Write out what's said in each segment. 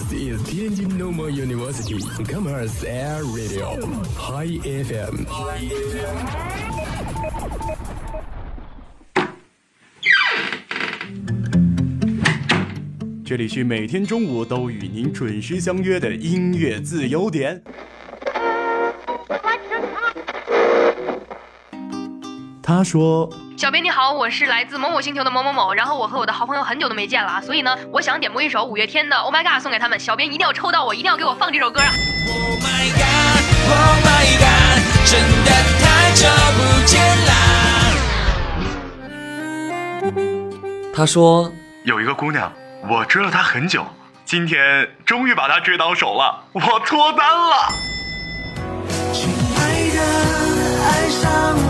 This is Tianjin Normal University Commerce Air Radio High FM。这里是每天中午都与您准时相约的音乐自由点。他说。小编你好，我是来自某某星球的某某某，然后我和我的好朋友很久都没见了啊，所以呢，我想点播一首五月天的《Oh My God》送给他们。小编一定要抽到我，一定要给我放这首歌啊！Oh my God，Oh my God，真的太久不见啦。他说有一个姑娘，我追了她很久，今天终于把她追到手了，我脱单了。亲爱的，爱上。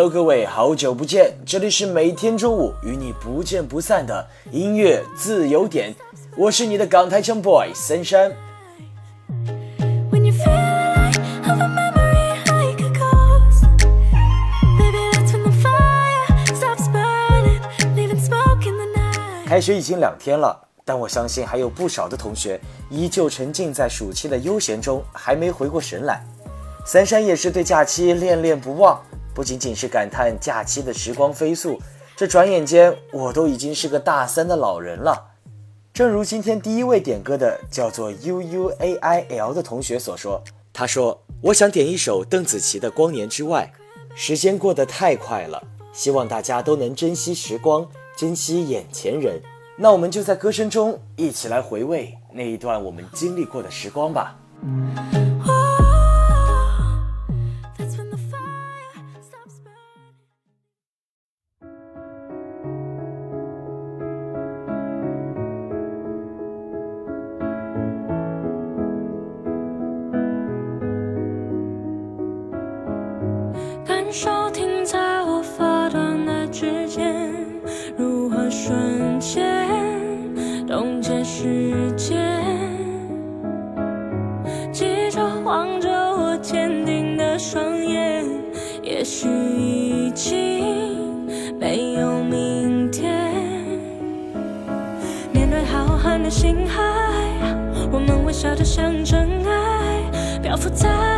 Hello，各位，好久不见！这里是每天中午与你不见不散的音乐自由点，我是你的港台腔 boy 森山。开学已经两天了，但我相信还有不少的同学依旧沉浸在暑期的悠闲中，还没回过神来。三山也是对假期恋恋不忘。不仅仅是感叹假期的时光飞速，这转眼间我都已经是个大三的老人了。正如今天第一位点歌的叫做 U U A I L 的同学所说，他说：“我想点一首邓紫棋的《光年之外》，时间过得太快了，希望大家都能珍惜时光，珍惜眼前人。那我们就在歌声中一起来回味那一段我们经历过的时光吧。”许已经没有明天，面对浩瀚的星海，我们微笑得像尘埃，漂浮在。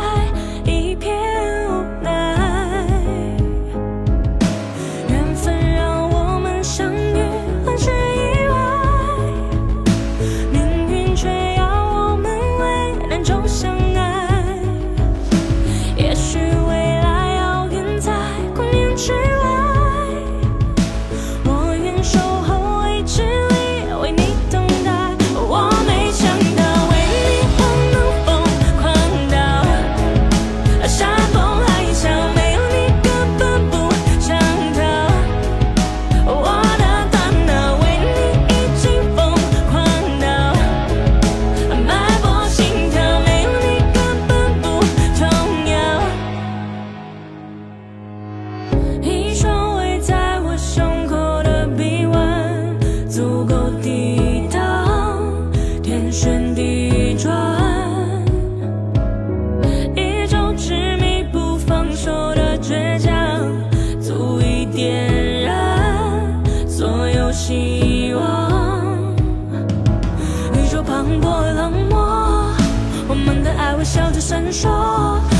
说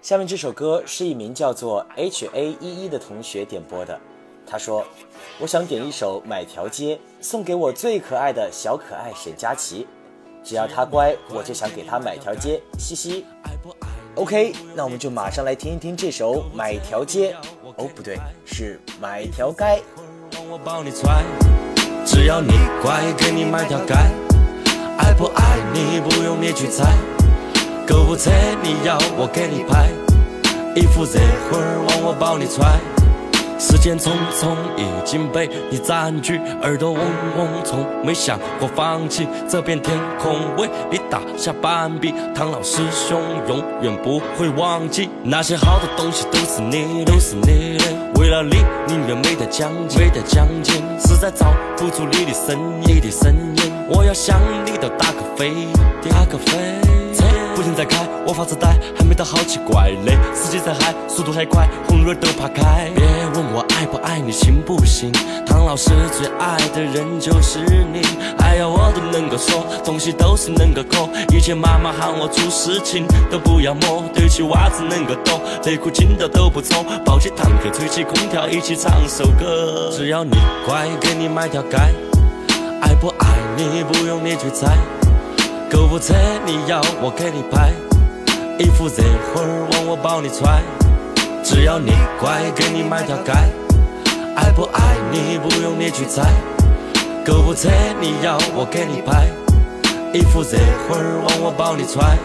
下面这首歌是一名叫做 H A 一一的同学点播的，他说：“我想点一首《买条街》，送给我最可爱的小可爱沈佳琪，只要他乖，我就想给他买条街，嘻嘻。”OK，那我们就马上来听一听这首《买条街》。哦，不对，是《买条街》。只要你乖，给你买条街，爱不爱你不用你去猜。购物车你要我给你拍，衣服热乎儿往我包里揣。时间匆匆已经被你占据，耳朵嗡嗡，从没想过放弃。这片天空为你打下半壁，唐老师兄永远不会忘记。那些好的东西都是你，都是你的。为了你，宁愿没得奖金，没得奖金，实在找不出你的身影，你的身影。我要向你都打个飞，打个飞。不停在开，我发着呆，还没到，好奇怪嘞。司机在嗨，速度还快，红绿灯都怕开。别问我爱不爱你，信不信？唐老师最爱的人就是你。哎呀，我都能够说，东西都是能够抠。以前妈妈喊我做事情都不要摸，对起袜子能够抖，内裤紧的都不抽。抱起坦克，吹起空调，一起唱首歌。只要你乖，给你买条街。爱不爱你，不用你去猜。购物车你要我给你拍，衣服热乎儿往我包里揣，只要你乖，给你买条街。爱不爱你不用你去猜，购物车你要我给你拍，衣服热乎儿往我包里揣。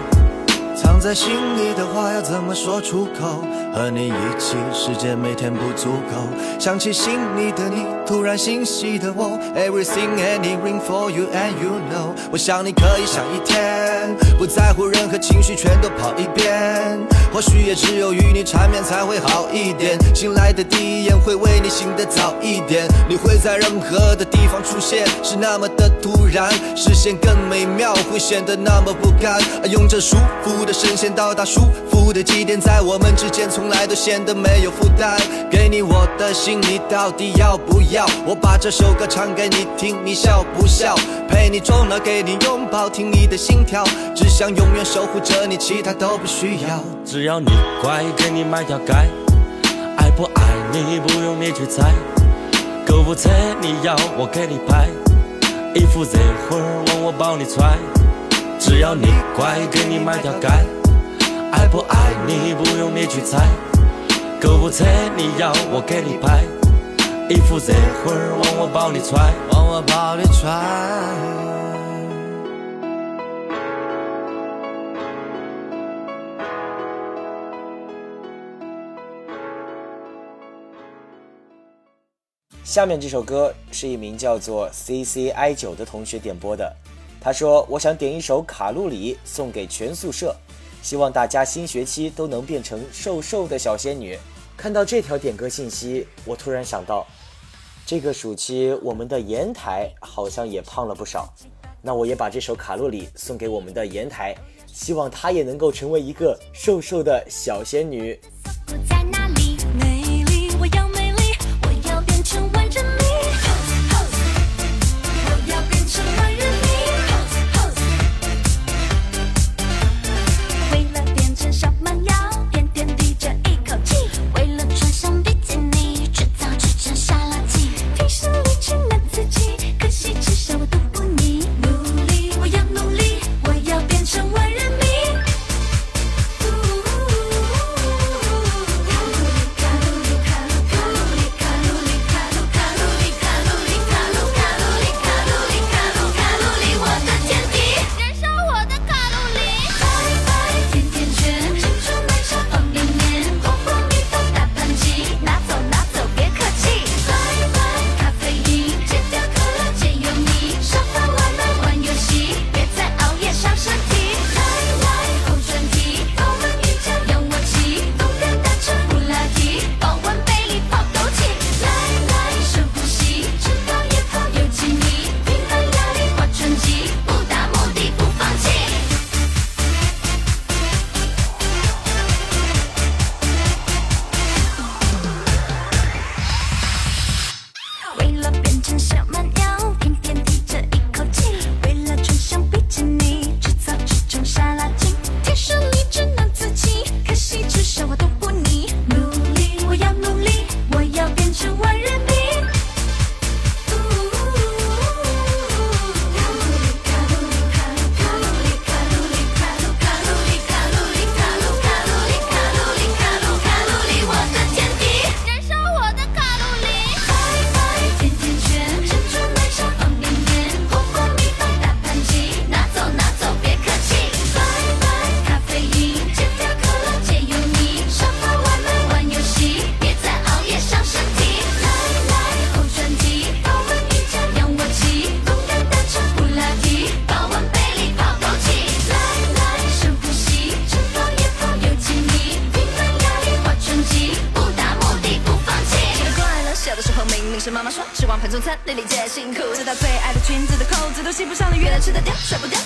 藏在心里的话要怎么说出口？和你一起，时间每天不足够。想起心里的你，突然欣喜的我。Everything anything for you and you know。我想你可以想一天，不在乎任何情绪，全都跑一遍。或许也只有与你缠绵才会好一点。醒来的第一眼会为你醒得早一点。你会在任何的地方出现，是那么的突然，视线更美妙，会显得那么不甘。用这舒服的神仙到达舒服的基点，在我们之间从。来都显得没有负担，给你我的心，你到底要不要？我把这首歌唱给你听，你笑不笑？陪你终老，给你拥抱，听你的心跳，只想永远守护着你，其他都不需要。只要你乖，给你买条街。爱不爱你不用你去猜。购物车你要我给你拍，衣服热乎儿往我包里揣。只要你乖，给你买条街。爱不爱你不用你去猜，购物车你要我给你拍，衣服热乎儿往我包里揣，往我包里揣。下面这首歌是一名叫做 C C I 九的同学点播的，他说：“我想点一首《卡路里》送给全宿舍。”希望大家新学期都能变成瘦瘦的小仙女。看到这条点歌信息，我突然想到，这个暑期我们的颜台好像也胖了不少。那我也把这首卡路里送给我们的颜台，希望她也能够成为一个瘦瘦的小仙女。吃得掉，甩不掉，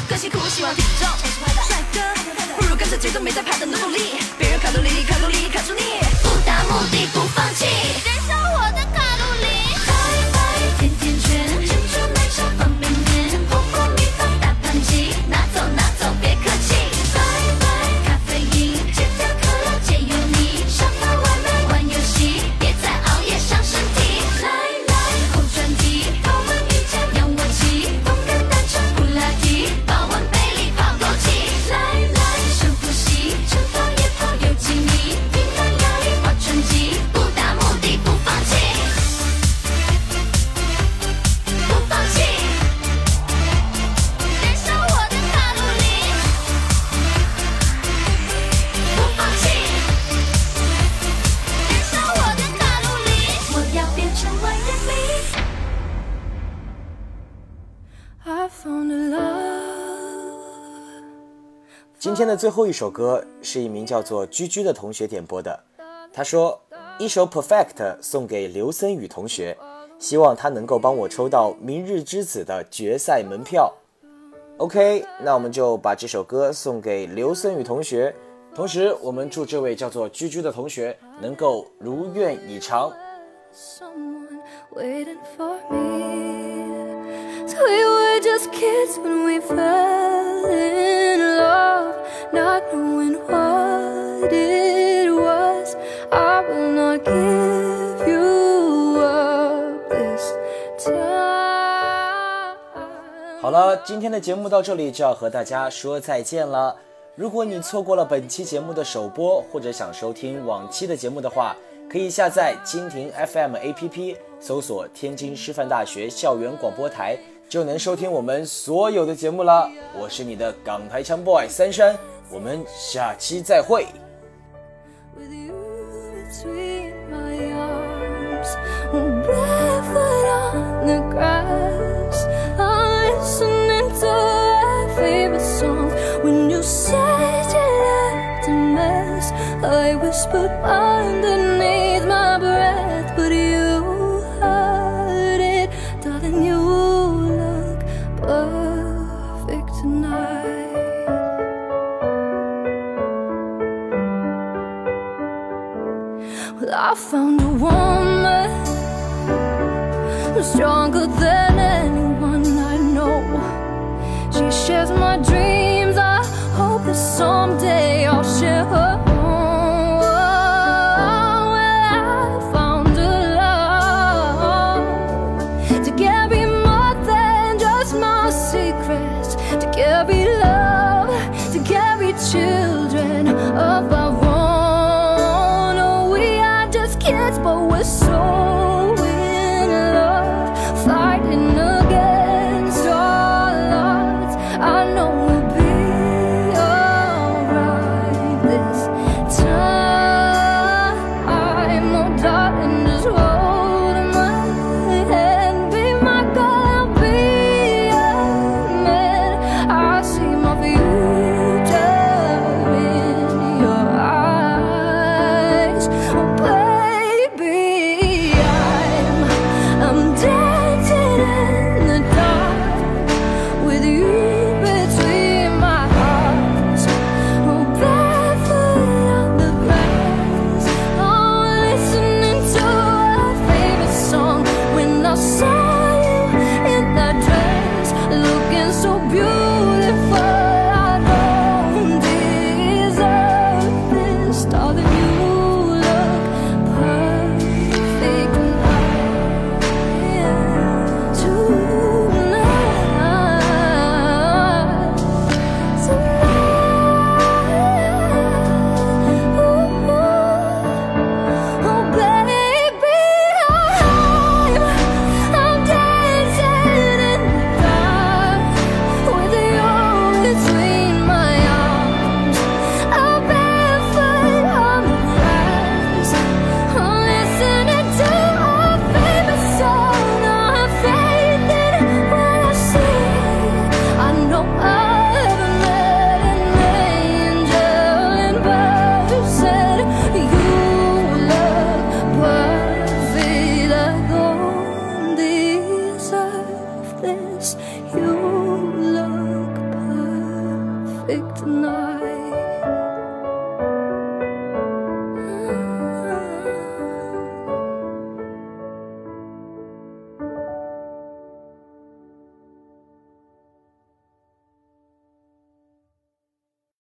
今天的最后一首歌是一名叫做居居的同学点播的。他说：“一首 Perfect 送给刘森宇同学，希望他能够帮我抽到《明日之子》的决赛门票。” OK，那我们就把这首歌送给刘森宇同学，同时我们祝这位叫做居居的同学能够如愿以偿。we were just kids when we fell in love, not knowing what it was. I will not give you up this time. 好了，今天的节目到这里就要和大家说再见了。如果你错过了本期节目的首播，或者想收听往期的节目的话，可以下载蜻蜓 FM APP，搜索天津师范大学校园广播台，就能收听我们所有的节目了。我是你的港台腔 boy 三山，我们下期再会。with you found a woman stronger than anyone I know. She shares my dreams. I hope that someday I'll share her. Secrets to carry love, to carry truth. I